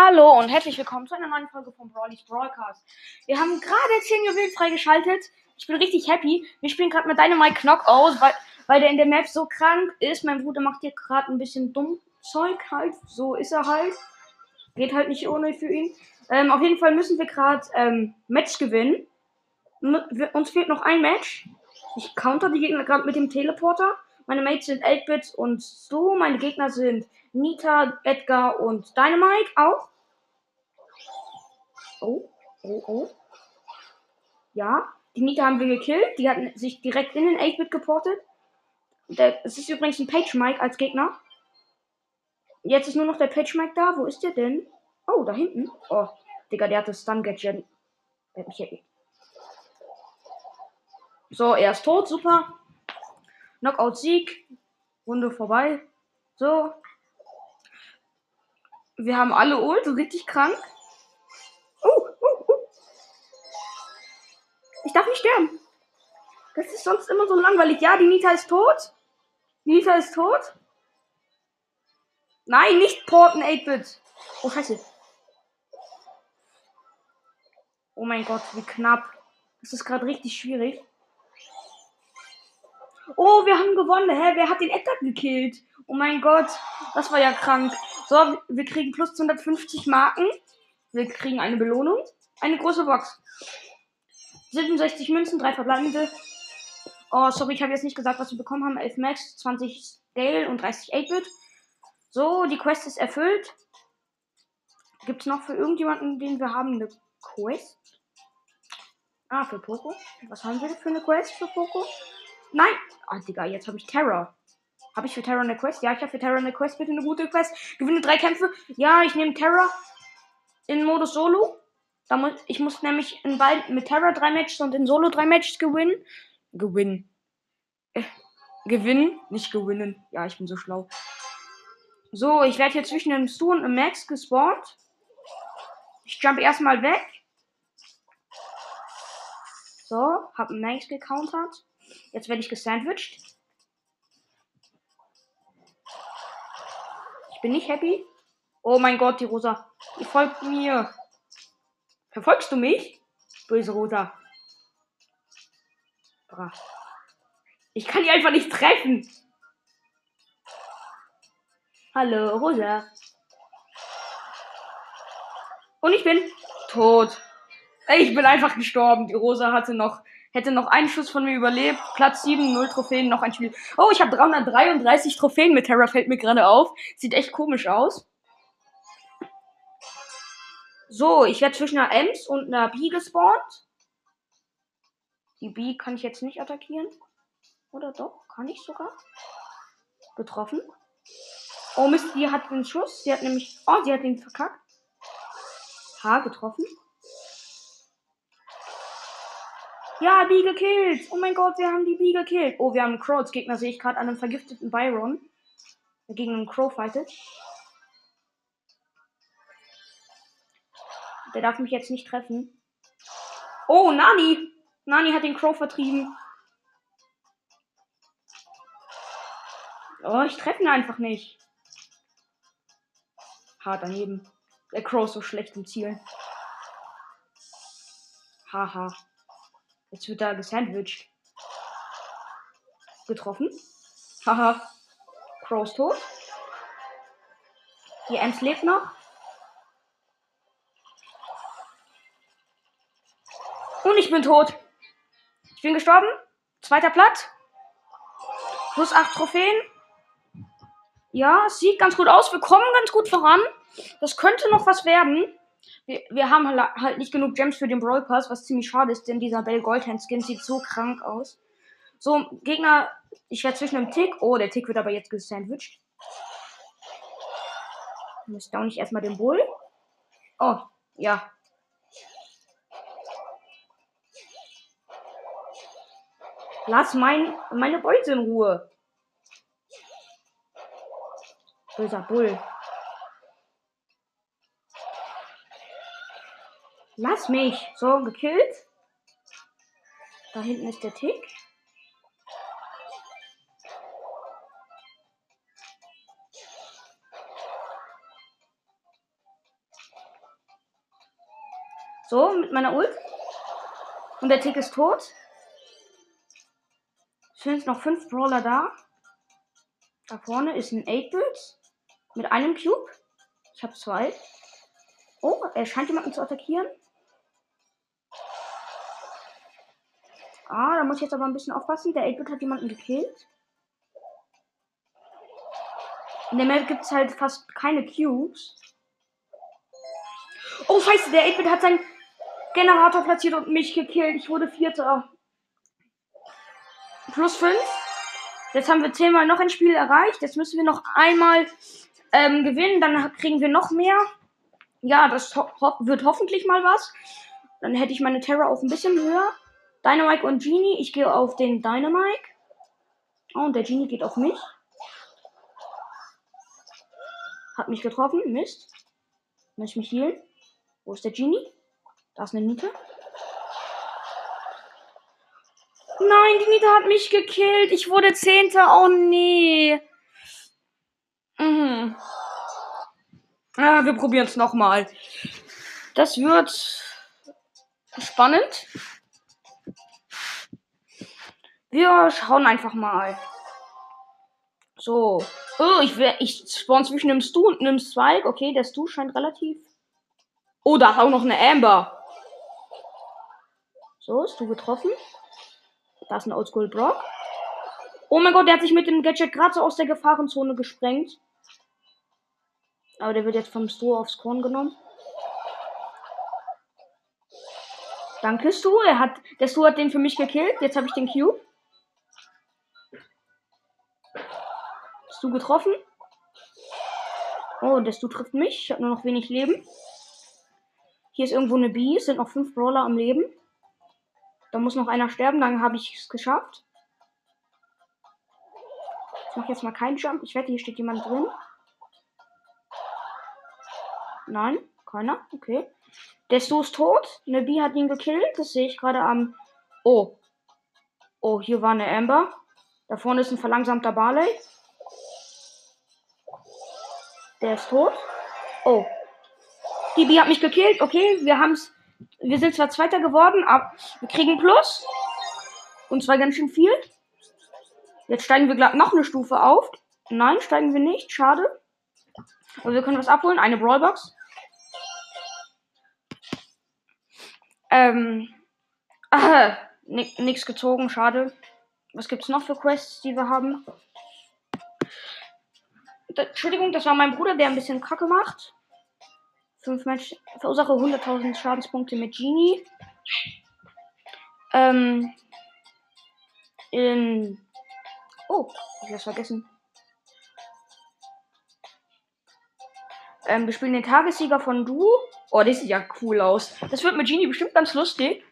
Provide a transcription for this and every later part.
Hallo und herzlich willkommen zu einer neuen Folge von Brawlys Broadcast. Wir haben gerade 10 Juwelen freigeschaltet. Ich bin richtig happy. Wir spielen gerade mit Dynamite Knockout, weil, weil der in der Map so krank ist. Mein Bruder macht hier gerade ein bisschen dumm Zeug halt. So ist er halt. Geht halt nicht ohne für ihn. Ähm, auf jeden Fall müssen wir gerade ähm, Match gewinnen. Uns fehlt noch ein Match. Ich counter die Gegner gerade mit dem Teleporter. Meine Mates sind 8-Bit und so. Meine Gegner sind Nita, Edgar und Dynamite auch. Oh, oh, oh. Ja, die Nita haben wir gekillt. Die hatten sich direkt in den 8-Bit geportet. Es ist übrigens ein Page Mike als Gegner. Jetzt ist nur noch der Page Mike da. Wo ist der denn? Oh, da hinten. Oh, Digga, der hat das Stun Gadget. Der hat mich happy. So, er ist tot. Super. Knockout-Sieg. Runde vorbei. So, wir haben alle Ult, richtig krank. Ich darf nicht sterben. Das ist sonst immer so langweilig. Ja, die Nita ist tot. Nita ist tot. Nein, nicht porten, 8-Bit. Oh, scheiße. Oh mein Gott, wie knapp. Das ist gerade richtig schwierig. Oh, wir haben gewonnen. Hä, wer hat den Edgar gekillt? Oh mein Gott, das war ja krank. So, wir kriegen plus 250 Marken. Wir kriegen eine Belohnung. Eine große Box. 67 Münzen, 3 verbleibende. Oh, sorry, ich habe jetzt nicht gesagt, was wir bekommen haben. 11 Max, 20 Scale und 30 8-Bit. So, die Quest ist erfüllt. Gibt es noch für irgendjemanden, den wir haben, eine Quest? Ah, für Poco. Was haben wir für eine Quest für Poco? Nein! Ah, Digga, jetzt habe ich Terror. Habe ich für Terra eine Quest? Ja, ich habe für Terra eine Quest. Bitte eine gute Quest. Gewinne drei Kämpfe. Ja, ich nehme Terra in Modus Solo. Da muss, ich muss nämlich in beiden mit Terra drei Matches und in Solo drei Matches gewinnen. Gewinnen. Äh, gewinnen, nicht gewinnen. Ja, ich bin so schlau. So, ich werde hier zwischen dem Stu und dem Max gespawnt. Ich jump erstmal weg. So, hab Max gecountert. Jetzt werde ich gesandwiched. Ich bin nicht happy. Oh mein Gott, die Rosa. Die folgt mir. Verfolgst du mich? Böse Rosa. Bra. Ich kann die einfach nicht treffen. Hallo, Rosa. Und ich bin tot. Ich bin einfach gestorben. Die Rosa hatte noch hätte noch einen Schuss von mir überlebt. Platz 7, 0 Trophäen, noch ein Spiel. Oh, ich habe 333 Trophäen mit Terra, fällt mir gerade auf. Sieht echt komisch aus. So, ich werde zwischen einer Ems und einer B gespawnt. Die B kann ich jetzt nicht attackieren. Oder doch? Kann ich sogar? Getroffen. Oh Mist, die hat den Schuss. Sie hat nämlich. Oh, sie hat den verkackt. H getroffen. Ja, B gekillt. Oh mein Gott, wir haben die B gekillt. Oh, wir haben einen Crow als Gegner, sehe ich gerade an einem vergifteten Byron. Der gegen einen Crow fightet. Der darf mich jetzt nicht treffen. Oh, Nani. Nani hat den Crow vertrieben. Oh, ich treffe ihn einfach nicht. Hart daneben. Der Crow ist so schlecht im Zielen. Haha. Jetzt wird er gesandwiched. Getroffen. Haha. Crows tot. Die Ems lebt noch. Und ich bin tot. Ich bin gestorben. Zweiter Platz. Plus 8 Trophäen. Ja, sieht ganz gut aus. Wir kommen ganz gut voran. Das könnte noch was werden. Wir, wir haben halt nicht genug Gems für den Brawl Pass, was ziemlich schade ist, denn dieser Bell Goldhand Skin sieht so krank aus. So, Gegner, ich werde zwischen einem Tick. Oh, der Tick wird aber jetzt gesandwiched. Muss da nicht erstmal den Bull. Oh, ja. Lass mein, meine Beute in Ruhe. Böser Bull. Lass mich. So, gekillt. Da hinten ist der Tick. So, mit meiner Ult. Und der Tick ist tot. Sind noch fünf Brawler da. Da vorne ist ein 8-Bit mit einem Cube. Ich habe zwei. Oh, er scheint jemanden zu attackieren. Ah, da muss ich jetzt aber ein bisschen aufpassen. Der 8-Bit hat jemanden gekillt. In der Map gibt es halt fast keine Cubes. Oh, scheiße, der 8-Bit hat seinen Generator platziert und mich gekillt. Ich wurde Vierter. Plus 5. Jetzt haben wir zehnmal noch ein Spiel erreicht. Jetzt müssen wir noch einmal ähm, gewinnen. Dann kriegen wir noch mehr. Ja, das ho wird hoffentlich mal was. Dann hätte ich meine Terror auch ein bisschen höher. Dynamite und Genie. Ich gehe auf den Dynamite. Oh, und der Genie geht auf mich. Hat mich getroffen. Mist. Muss ich mich healen. Wo ist der Genie? Da ist eine Niete. Nein, die Niete hat mich gekillt. Ich wurde Zehnter. Oh nee. Mhm. Ja, wir probieren es nochmal. Das wird spannend. Wir schauen einfach mal. So. Oh, ich, ich spawn zwischen dem Stu und einem Spike. Okay, der Stu scheint relativ. Oh, da ist auch noch eine Amber. So, Stu getroffen. Da ist ein Oldschool Brock. Oh mein Gott, der hat sich mit dem Gadget gerade so aus der Gefahrenzone gesprengt. Aber der wird jetzt vom Stu aufs Korn genommen. Danke, Stu. Er hat, der Stu hat den für mich gekillt. Jetzt habe ich den Cube. Stu getroffen. Oh, der Stu trifft mich. Ich habe nur noch wenig Leben. Hier ist irgendwo eine B. Es sind noch fünf Brawler am Leben. Da muss noch einer sterben, dann habe ich es geschafft. Ich mache jetzt mal keinen Jump. Ich wette, hier steht jemand drin. Nein, keiner. Okay. Der Stu ist tot. Eine B hat ihn gekillt. Das sehe ich gerade am. Oh. Oh, hier war eine Amber. Da vorne ist ein verlangsamter Barley. Der ist tot. Oh. Die B hat mich gekillt. Okay, wir haben's. Wir sind zwar Zweiter geworden, aber wir kriegen Plus. Und zwar ganz schön viel. Jetzt steigen wir glatt noch eine Stufe auf. Nein, steigen wir nicht. Schade. Aber wir können was abholen. Eine Brawlbox. Ähm. Ah, nix gezogen. Schade. Was gibt's noch für Quests, die wir haben? Entschuldigung, das war mein Bruder, der ein bisschen Kacke macht. Fünf Menschen. Verursache 100.000 Schadenspunkte mit Genie. Ähm. In. Oh, ich hab's vergessen. Ähm, wir spielen den Tagessieger von Du. Oh, das sieht ja cool aus. Das wird mit Genie bestimmt ganz lustig.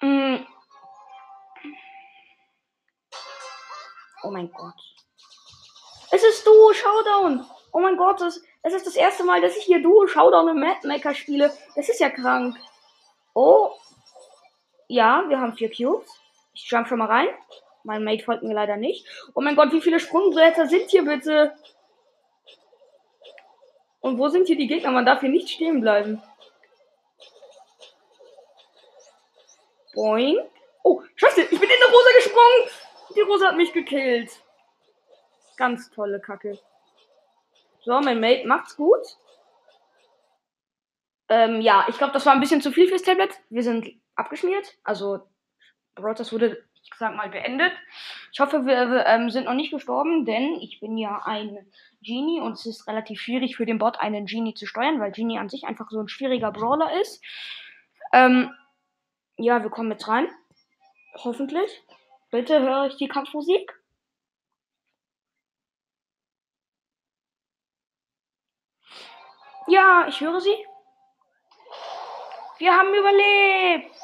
Mm. Oh mein Gott. Es ist Duo Showdown. Oh mein Gott, es, es ist das erste Mal, dass ich hier Duo Showdown im Mad Maker spiele. Das ist ja krank. Oh. Ja, wir haben vier Cubes. Ich jump schon mal rein. Mein Mate folgt mir leider nicht. Oh mein Gott, wie viele Sprungbretter sind hier bitte? Und wo sind hier die Gegner? Man darf hier nicht stehen bleiben. Boing. Oh, scheiße, ich bin in der Rosa gesprungen. Die Rosa hat mich gekillt. Ganz tolle Kacke. So, mein Mate macht's gut. Ähm, ja, ich glaube, das war ein bisschen zu viel fürs Tablet. Wir sind abgeschmiert. Also, Brothers wurde, ich sag mal, beendet. Ich hoffe, wir ähm, sind noch nicht gestorben, denn ich bin ja ein Genie und es ist relativ schwierig für den Bot, einen Genie zu steuern, weil Genie an sich einfach so ein schwieriger Brawler ist. Ähm, ja, wir kommen jetzt rein. Hoffentlich. Bitte höre ich die Kampfmusik. Ja, ich höre sie. Wir haben überlebt.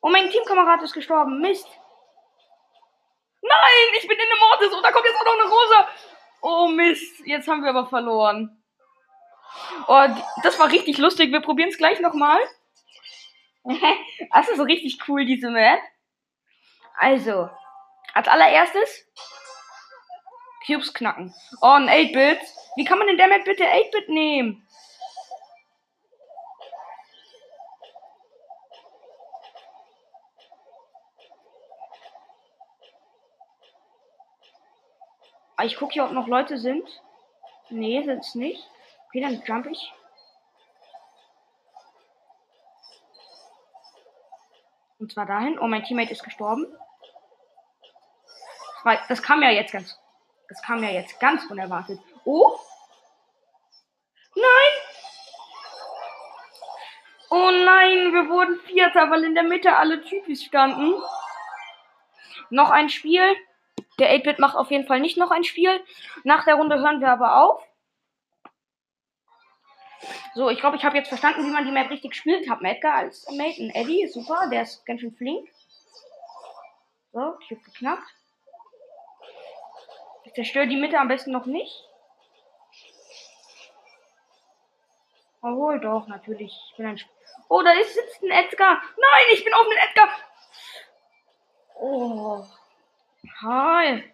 Oh, mein Teamkamerad ist gestorben. Mist. Nein, ich bin in der Mortis und da kommt jetzt auch noch eine Rosa. Oh Mist, jetzt haben wir aber verloren. Oh, das war richtig lustig. Wir probieren es gleich nochmal. das ist so richtig cool, diese Map. Also, als allererstes Cubes knacken. Oh, ein 8-Bit. Wie kann man der Map bitte 8-Bit nehmen? Ah, ich gucke hier, ob noch Leute sind. Nee, sind's nicht. Okay, dann jump ich. Und zwar dahin. Oh, mein Teammate ist gestorben. Das kam ja jetzt ganz. Das kam ja jetzt ganz unerwartet. Oh. Nein! Oh nein, wir wurden Vierter, weil in der Mitte alle Typis standen. Noch ein Spiel. Der 8-Bit macht auf jeden Fall nicht noch ein Spiel. Nach der Runde hören wir aber auf. So, ich glaube, ich habe jetzt verstanden, wie man die Map richtig spielt. Ich habe Edgar als Mate, ein Eddie, super, der ist ganz schön flink. So, ich habe geknackt. Ich zerstöre die Mitte am besten noch nicht. Obwohl, doch, natürlich. Ich bin ein Sp oh, da ist sitzt ein Edgar. Nein, ich bin auf einem Edgar. Oh. Hi.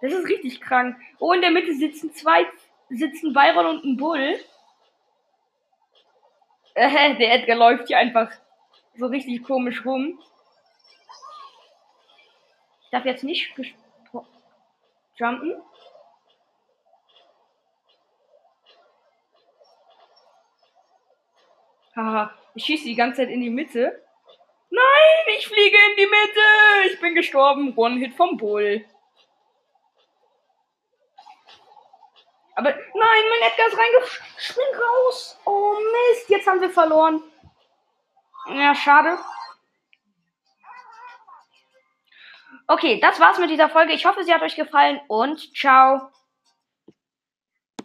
Das ist richtig krank. Oh, in der Mitte sitzen zwei, sitzen Byron und ein Bull. Äh, der Edgar läuft hier einfach so richtig komisch rum. Darf jetzt nicht jumpen. Haha, ich schieße die ganze Zeit in die Mitte. Nein, ich fliege in die Mitte. Ich bin gestorben. One-Hit vom Bull. Aber nein, mein Edgar ist reingeschwingt raus. Oh Mist, jetzt haben wir verloren. Ja, schade. Okay, das war's mit dieser Folge. Ich hoffe, sie hat euch gefallen und ciao.